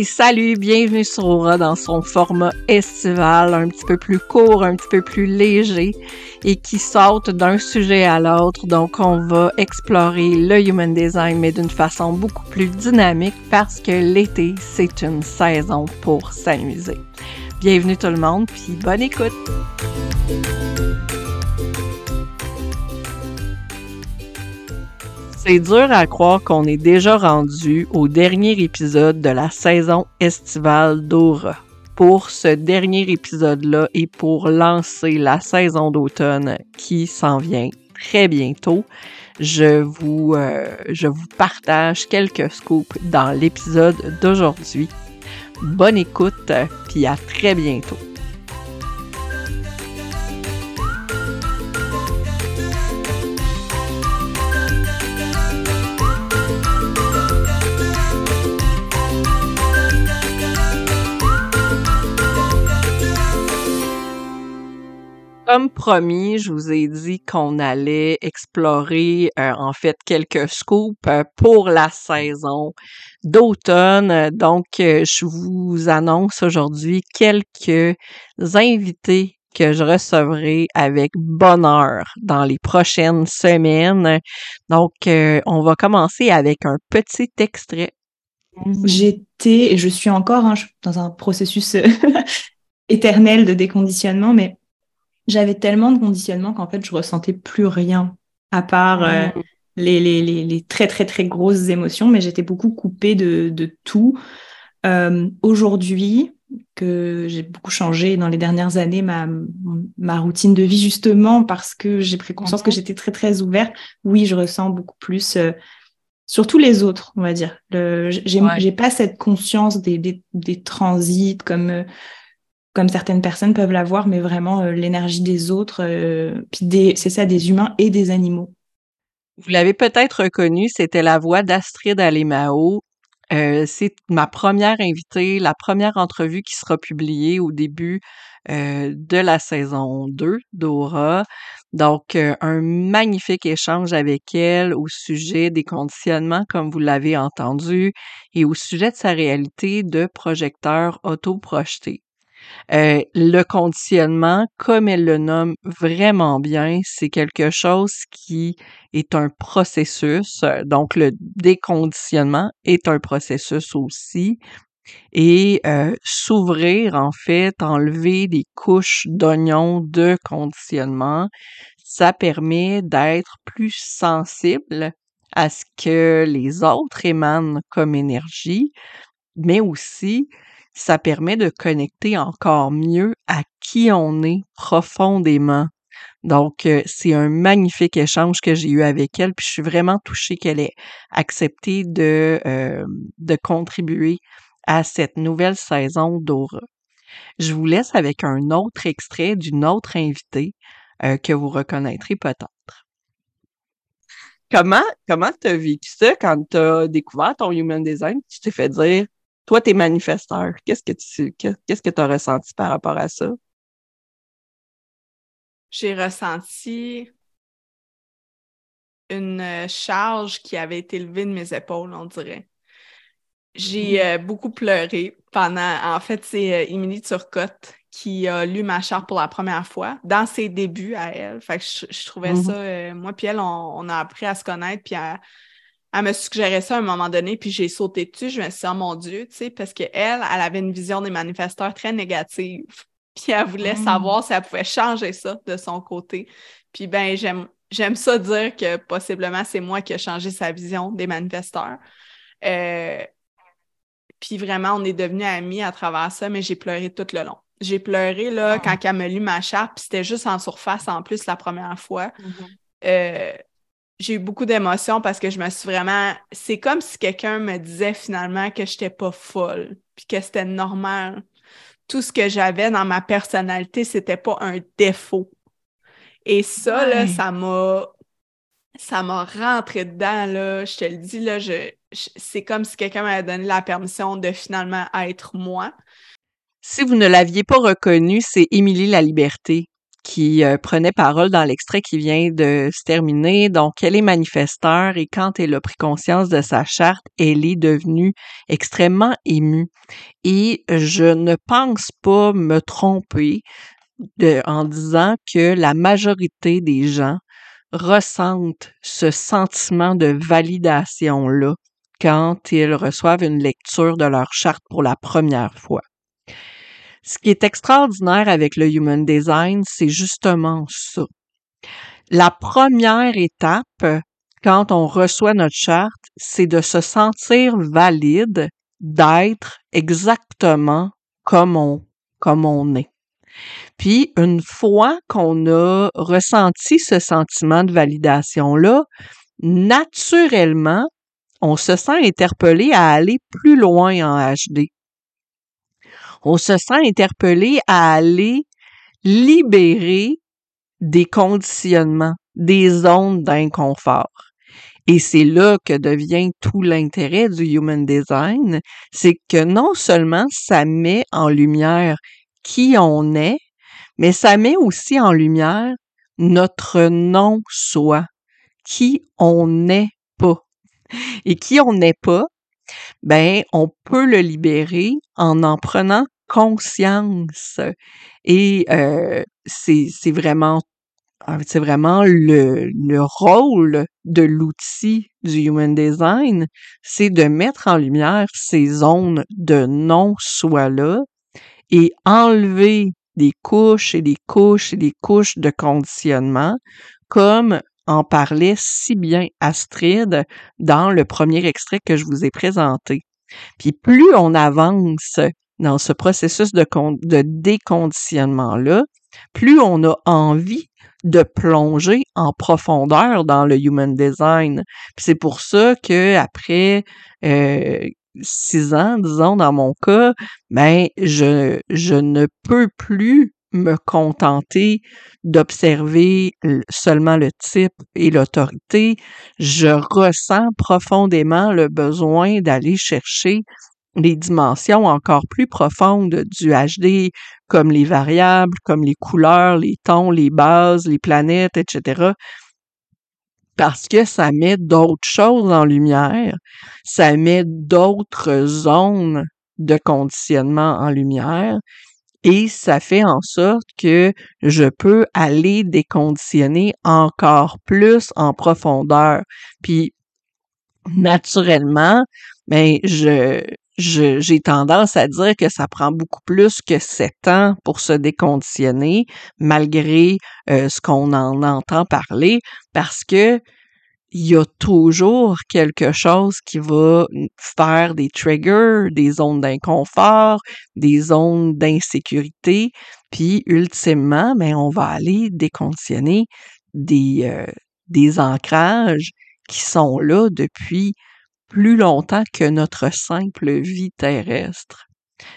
Salut, bienvenue sur Aura dans son format estival, un petit peu plus court, un petit peu plus léger et qui saute d'un sujet à l'autre. Donc, on va explorer le human design, mais d'une façon beaucoup plus dynamique parce que l'été, c'est une saison pour s'amuser. Bienvenue tout le monde, puis bonne écoute! C'est dur à croire qu'on est déjà rendu au dernier épisode de la saison estivale d'Aura. Pour ce dernier épisode-là et pour lancer la saison d'automne qui s'en vient très bientôt, je vous, euh, partage quelques scoops dans l'épisode d'aujourd'hui. Bonne écoute, puis à très bientôt. Comme promis, je vous ai dit qu'on allait explorer euh, en fait quelques scoops euh, pour la saison d'automne. Donc, euh, je vous annonce aujourd'hui quelques invités que je recevrai avec bonheur dans les prochaines semaines. Donc, on va commencer avec un petit extrait. J'étais et je suis encore hein, dans un processus éternel de déconditionnement, mais j'avais tellement de conditionnement qu'en fait, je ressentais plus rien à part euh, mmh. les, les, les, très, très, très grosses émotions, mais j'étais beaucoup coupée de, de tout. Euh, Aujourd'hui, que j'ai beaucoup changé dans les dernières années ma, ma routine de vie, justement parce que j'ai pris conscience que mmh. j'étais très, très ouverte, oui, je ressens beaucoup plus. Euh, surtout les autres, on va dire. J'ai ouais. pas cette conscience des, des, des transits comme comme certaines personnes peuvent l'avoir, mais vraiment euh, l'énergie des autres, euh, puis c'est ça, des humains et des animaux. Vous l'avez peut-être reconnu, c'était la voix d'Astrid Alemao. Euh, c'est ma première invitée, la première entrevue qui sera publiée au début de la saison 2 d'Aura. Donc, un magnifique échange avec elle au sujet des conditionnements, comme vous l'avez entendu, et au sujet de sa réalité de projecteur autoprojeté. Euh, le conditionnement, comme elle le nomme vraiment bien, c'est quelque chose qui est un processus. Donc, le déconditionnement est un processus aussi. Et euh, s'ouvrir, en fait, enlever des couches d'oignons de conditionnement, ça permet d'être plus sensible à ce que les autres émanent comme énergie, mais aussi ça permet de connecter encore mieux à qui on est profondément. Donc, euh, c'est un magnifique échange que j'ai eu avec elle, puis je suis vraiment touchée qu'elle ait accepté de, euh, de contribuer à cette nouvelle saison d'Aura. Je vous laisse avec un autre extrait d'une autre invitée euh, que vous reconnaîtrez peut-être. Comment comment t'as vécu ça quand t'as découvert ton human design? Tu t'es fait dire toi, t'es manifesteur. Qu'est-ce que tu qu'est-ce que tu as ressenti par rapport à ça? J'ai ressenti une euh, charge qui avait été levée de mes épaules, on dirait. J'ai mmh. euh, beaucoup pleuré pendant. En fait, c'est euh, Émilie Turcotte qui a lu ma charte pour la première fois dans ses débuts à elle. Fait que je, trouvais mmh ça. moi, puis elle, on, on, a appris à se connaître puis à, elle me suggérait ça à un moment donné, puis j'ai sauté dessus. Je me suis dit, oh mon Dieu, tu sais, parce qu'elle, elle avait une vision des manifesteurs très négative. Puis elle voulait mm. savoir si elle pouvait changer ça de son côté. Puis ben, j'aime, j'aime ça dire que possiblement c'est moi qui ai changé sa vision des manifesteurs. Euh, puis vraiment, on est devenus amis à travers ça, mais j'ai pleuré tout le long. J'ai pleuré là, ah. quand elle m'a lu ma charte, puis c'était juste en surface en plus la première fois. Mm-hmm. Euh, j'ai eu beaucoup d'émotions parce que je me suis vraiment. C'est comme si quelqu'un me disait finalement que je n'étais pas folle, puis que c'était normal. Tout ce que j'avais dans ma personnalité, c'était pas un défaut. Et ça, là, ça m'a. Ça m'a rentré dedans, là. Je te le dis, là, je, c'est comme si quelqu'un m'avait donné la permission de finalement être moi. Si vous ne l'aviez pas reconnu, c'est Émilie La Liberté qui euh, prenait parole dans l'extrait qui vient de se terminer. Donc, elle est manifesteur et quand elle a pris conscience de sa charte, elle est devenue extrêmement émue. Et je ne pense pas me tromper en disant que la majorité des gens ressentent ce sentiment de validation-là quand ils reçoivent une lecture de leur charte pour la première fois. Ce qui est extraordinaire avec le Human Design, c'est justement ça. La première étape, quand on reçoit notre charte, c'est de se sentir valide, d'être exactement comme on, comme on est. Puis, une fois qu'on a ressenti ce sentiment de validation-là, naturellement, on se sent interpellé à aller plus loin en HD on se sent interpellé à aller libérer des conditionnements, des zones d'inconfort. Et c'est là que devient tout l'intérêt du Human Design, c'est que non seulement ça met en lumière qui on est, mais ça met aussi en lumière notre non-soi, qui on n'est pas. Et qui on n'est pas, ben, on peut le libérer en en prenant conscience. Et euh, c'est vraiment ah, c'est vraiment le, le rôle de l'outil du Human Design, c'est de mettre en lumière ces zones de non-soi-là et enlever des couches et des couches et des couches de conditionnement, comme en parlait si bien Astrid dans le premier extrait que je vous ai présenté. Puis plus on avance dans ce processus de, déconditionnement-là, plus on a envie de plonger en profondeur dans le human design. C'est pour ça que après euh, six ans, disons dans mon cas, ben je je ne peux plus me contenter d'observer seulement le type et l'autorité. Je ressens profondément le besoin d'aller chercher les dimensions encore plus profondes du HD, comme les variables, comme les couleurs, les tons, les bases, les planètes, etc. Parce que ça met d'autres choses en lumière, ça met d'autres zones de conditionnement en lumière et ça fait en sorte que je peux aller déconditionner encore plus en profondeur. Puis naturellement, mais ben, je j'ai tendance à dire que ça prend beaucoup plus que sept ans pour se déconditionner, malgré euh, ce qu'on en entend parler, parce que il y a toujours quelque chose qui va faire des triggers, des zones d'inconfort, des zones d'insécurité, puis ultimement, ben, on va aller déconditionner des, euh, des ancrages qui sont là depuis plus longtemps que notre simple vie terrestre.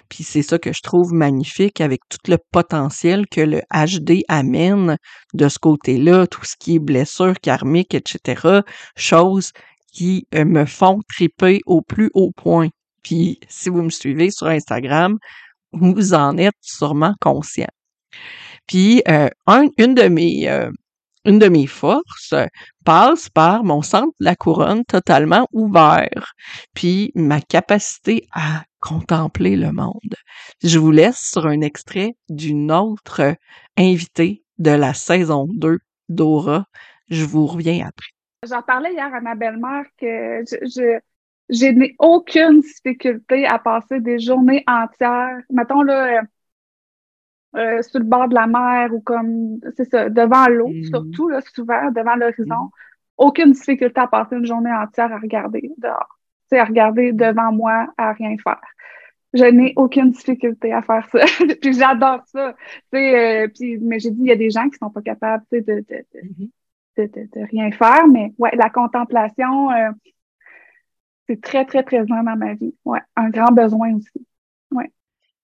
Puis c'est ça que je trouve magnifique avec tout le potentiel que le HD amène de ce côté-là, tout ce qui est blessure karmique, etc. Choses qui euh, me font triper au plus haut point. Puis si vous me suivez sur Instagram, vous en êtes sûrement conscient. Puis euh, une de mes euh, une de mes forces passe par mon centre de la couronne totalement ouvert, puis ma capacité à contempler le monde. Je vous laisse sur un extrait d'une autre invitée de la saison 2 d'Aura. Je vous reviens après. J'en parlais hier à ma belle-mère que je, n'ai aucune difficulté à passer des journées entières. Mettons là, euh, sur le bord de la mer ou comme, c'est ça, devant l'eau, mm-hmm. surtout, là, souvent, devant l'horizon. Mm-hmm. Aucune difficulté à passer une journée entière à regarder dehors. Tu à regarder devant moi, à rien faire. Je n'ai aucune difficulté à faire ça. puis j'adore ça. Euh, puis, mais j'ai dit, il y a des gens qui sont pas capables, de, de, de, mm-hmm. de, rien faire. Mais ouais, la contemplation, euh, c'est très, très présent dans ma vie. Ouais, un grand besoin aussi.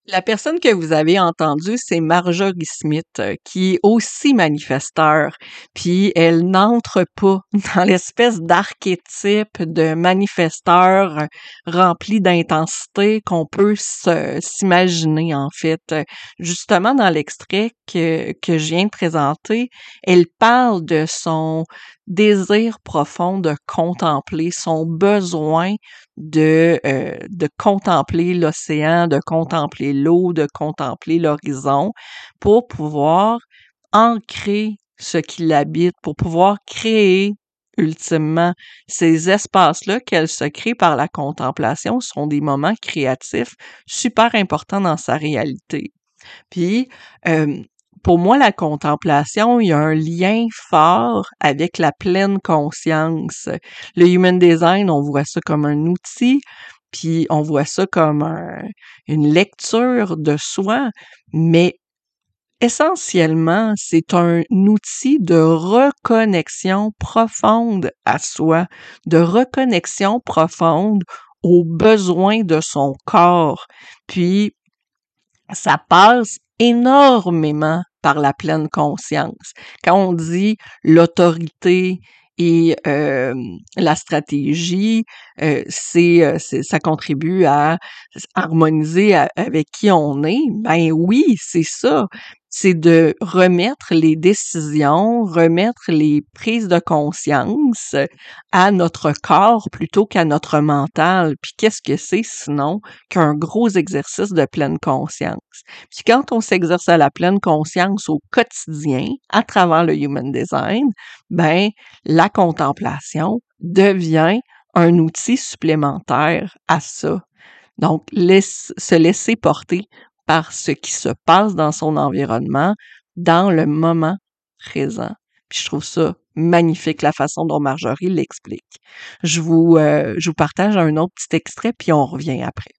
La personne que vous avez entendue, c'est Marjorie Smith, euh, qui est aussi manifesteur, puis elle n'entre pas dans l'espèce d'archétype de manifesteur rempli d'intensité qu'on peut s'imaginer, en fait. Justement, dans l'extrait que, que je viens de présenter, elle parle de son désir profond de contempler, son besoin de, euh, de contempler l'océan, de contempler l'eau, de contempler l'horizon pour pouvoir ancrer ce qui l'habite, pour pouvoir créer ultimement ces espaces-là qu'elle se crée par la contemplation sont des moments créatifs super importants dans sa réalité. Puis, euh, pour moi, la contemplation, il y a un lien fort avec la pleine conscience. Le human design, on voit ça comme un outil, puis on voit ça comme une lecture de soi, mais essentiellement, c'est un outil de reconnexion profonde à soi, de reconnexion profonde aux besoins de son corps. Puis, ça passe énormément par la pleine conscience. Quand on dit l'autorité et euh, la stratégie, euh, c'est, ça contribue à harmoniser avec qui on est. Ben oui, c'est ça c'est de remettre les décisions, remettre les prises de conscience à notre corps plutôt qu'à notre mental. Puis qu'est-ce que c'est sinon qu'un gros exercice de pleine conscience? Puis quand on s'exerce à la pleine conscience au quotidien, à travers le Human Design, ben, la contemplation devient un outil supplémentaire à ça. Donc, se laisser porter par ce qui se passe dans son environnement, dans le moment présent. Puis je trouve ça magnifique la façon dont Marjorie l'explique. Je vous, euh, je vous partage un autre petit extrait, puis on revient après.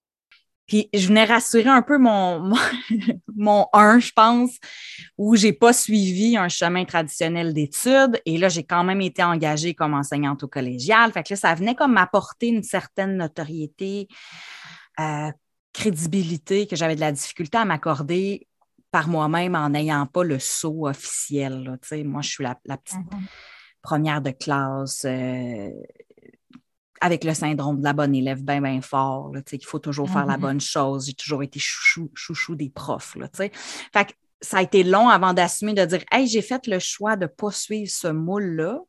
Puis je venais rassurer un peu mon, mon, 1, je pense, où j'ai pas suivi un chemin traditionnel d'études. Et là, j'ai quand même été engagée comme enseignante au collégial. Fait que là, ça venait comme m'apporter une certaine notoriété, euh, crédibilité que j'avais de la difficulté à m'accorder par moi-même en n'ayant pas le saut officiel. Moi, je suis la, petite mm-hmm. première de classe euh, avec le syndrome de la bonne élève bien, bien fort, qu'il faut toujours faire la mm-hmm. bonne chose. J'ai toujours été chouchou, chouchou des profs. Là, fait que ça a été long avant d'assumer, de dire Hey, j'ai fait le choix de ne pas suivre ce moule-là.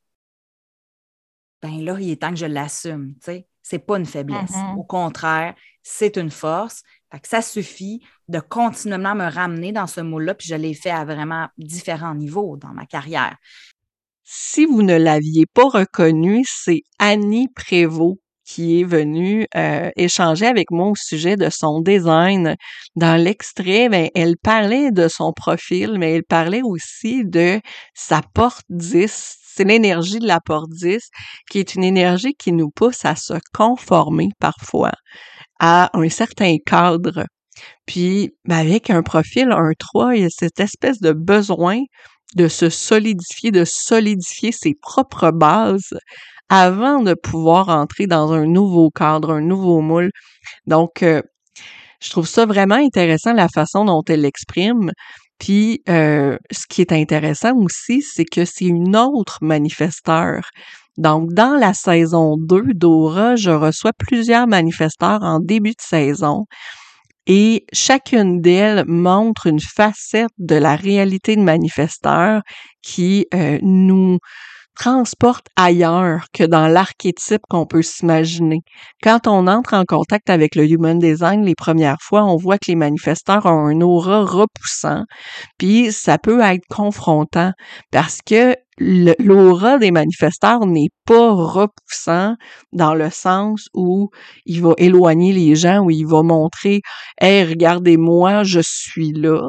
Ben là, il est temps que je l'assume. Ce n'est pas une faiblesse. Mm-hmm. Au contraire, c'est une force. que ça suffit de continuellement me ramener dans ce moule-là, puis je l'ai fait à vraiment différents niveaux dans ma carrière. Si vous ne l'aviez pas reconnu, c'est Annie Prévost qui est venue euh, échanger avec moi au sujet de son design. Dans l'extrait, ben, elle parlait de son profil, mais elle parlait aussi de sa porte 10. C'est l'énergie de la porte 10 qui est une énergie qui nous pousse à se conformer parfois à un certain cadre. Puis, ben, avec un profil 1-3, il y a cette espèce de besoin de se solidifier, de solidifier ses propres bases avant de pouvoir entrer dans un nouveau cadre, un nouveau moule. Donc, euh, je trouve ça vraiment intéressant la façon dont elle l'exprime. Puis, euh, ce qui est intéressant aussi, c'est que c'est une autre manifesteur. Donc, dans la saison 2 d'Aura, je reçois plusieurs manifesteurs en début de saison et chacune d'elles montre une facette de la réalité de manifesteur qui euh, nous transporte ailleurs que dans l'archétype qu'on peut s'imaginer. Quand on entre en contact avec le Human Design les premières fois, on voit que les manifesteurs ont un aura repoussant, puis ça peut être confrontant parce que l'aura des manifesteurs n'est pas repoussant dans le sens où il va éloigner les gens, où il va montrer Hey, regardez-moi, je suis là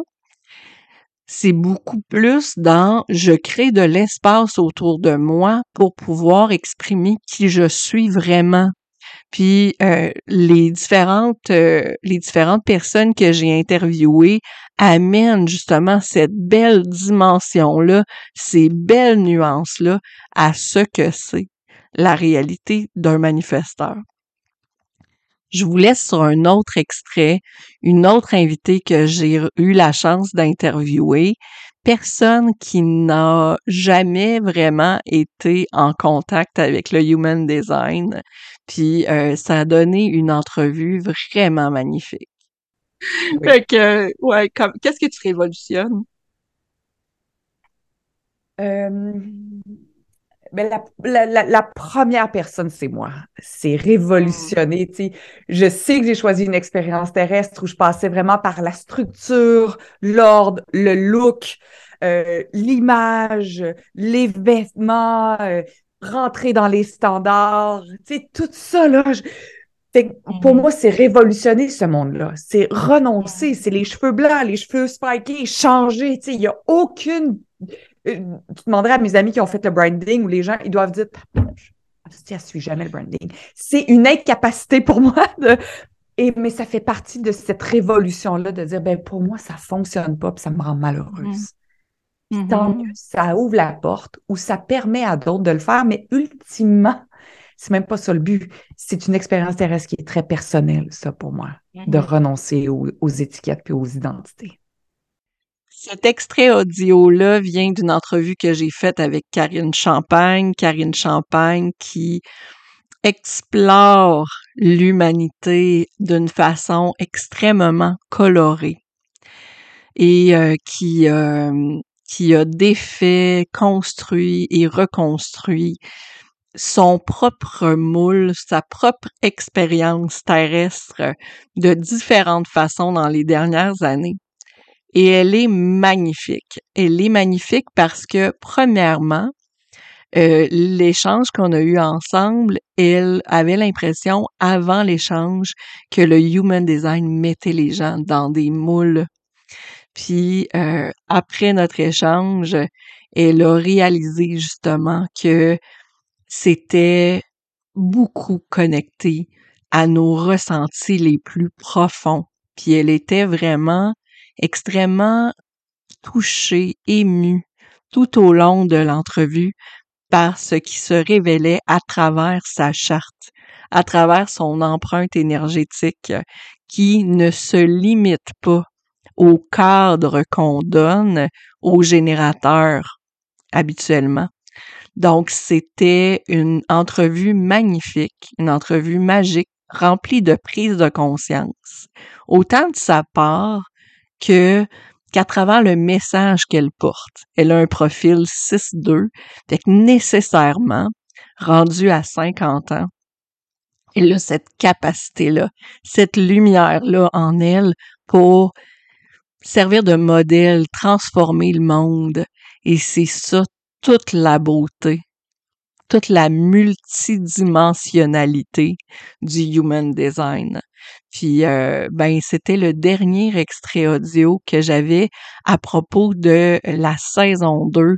c'est beaucoup plus dans je crée de l'espace autour de moi pour pouvoir exprimer qui je suis vraiment. Puis euh, les différentes euh, les différentes personnes que j'ai interviewées amènent justement cette belle dimension là, ces belles nuances là à ce que c'est la réalité d'un manifesteur. Je vous laisse sur un autre extrait, une autre invitée que j'ai eu la chance d'interviewer, personne qui n'a jamais vraiment été en contact avec le human design. Puis euh, ça a donné une entrevue vraiment magnifique. Fait que, ouais, qu'est-ce que tu révolutionnes? Euh, ben la, la, la, première personne, c'est moi. C'est révolutionner. sais Je sais que j'ai choisi une expérience terrestre où je passais vraiment par la structure, l'ordre, le look, euh, l'image, les vêtements, euh, rentrer dans les standards. tout ça, là. pour mm-hmm. moi, c'est révolutionner ce monde-là. C'est renoncer. C'est les cheveux blancs, les cheveux spikés, changer. Il n'y a aucune tu demanderais à mes amis qui ont fait le branding ou les gens, ils doivent dire je ne suis jamais le branding. C'est une incapacité pour moi de. Et, mais ça fait partie de cette révolution-là de dire ben pour moi, ça ne fonctionne pas, puis ça me rend malheureuse. Mm-hmm. Tant mieux, ça ouvre la porte ou ça permet à d'autres de le faire, mais ultimement, c'est même pas ça le but. C'est une expérience terrestre qui est très personnelle, ça, pour moi, de mm-hmm. renoncer aux, aux étiquettes puis aux identités. Cet extrait audio-là vient d'une entrevue que j'ai faite avec Karine Champagne. Karine Champagne qui explore l'humanité d'une façon extrêmement colorée et euh, qui, euh, qui a défait, construit et reconstruit son propre moule, sa propre expérience terrestre de différentes façons dans les dernières années et elle est magnifique. Elle est magnifique parce que, premièrement, euh, l'échange qu'on a eu ensemble, elle avait l'impression, avant l'échange, que le human design mettait les gens dans des moules. Puis, euh, après notre échange, elle a réalisé justement que c'était beaucoup connecté à nos ressentis les plus profonds. Puis elle était vraiment extrêmement touché, ému tout au long de l'entrevue par ce qui se révélait à travers sa charte, à travers son empreinte énergétique qui ne se limite pas au cadre qu'on donne aux générateurs habituellement. Donc, c'était une entrevue magnifique, une entrevue magique, remplie de prise de conscience, autant de sa part que qu'à travers le message qu'elle porte. Elle a un profil 6-2, fait que nécessairement, rendu à 50 ans, elle a cette capacité-là, cette lumière-là en elle pour servir de modèle, transformer le monde. Et c'est ça toute la beauté, toute la multidimensionnalité du human design. Puis euh, ben c'était le dernier extrait audio que j'avais à propos de la saison 2.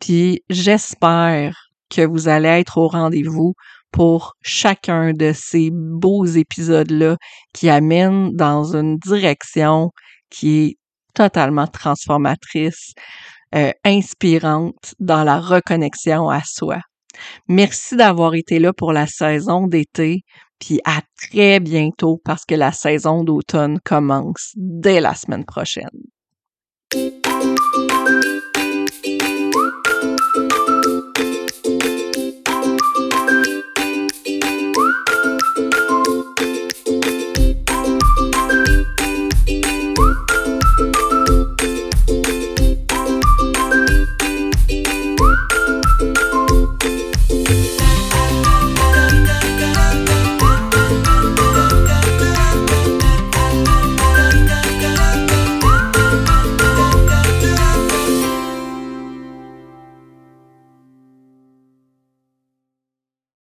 Puis j'espère que vous allez être au rendez-vous pour chacun de ces beaux épisodes-là qui amènent dans une direction qui est totalement transformatrice, euh, inspirante dans la reconnexion à soi. Merci d'avoir été là pour la saison d'été. Puis à très bientôt parce que la saison d'automne commence dès la semaine prochaine.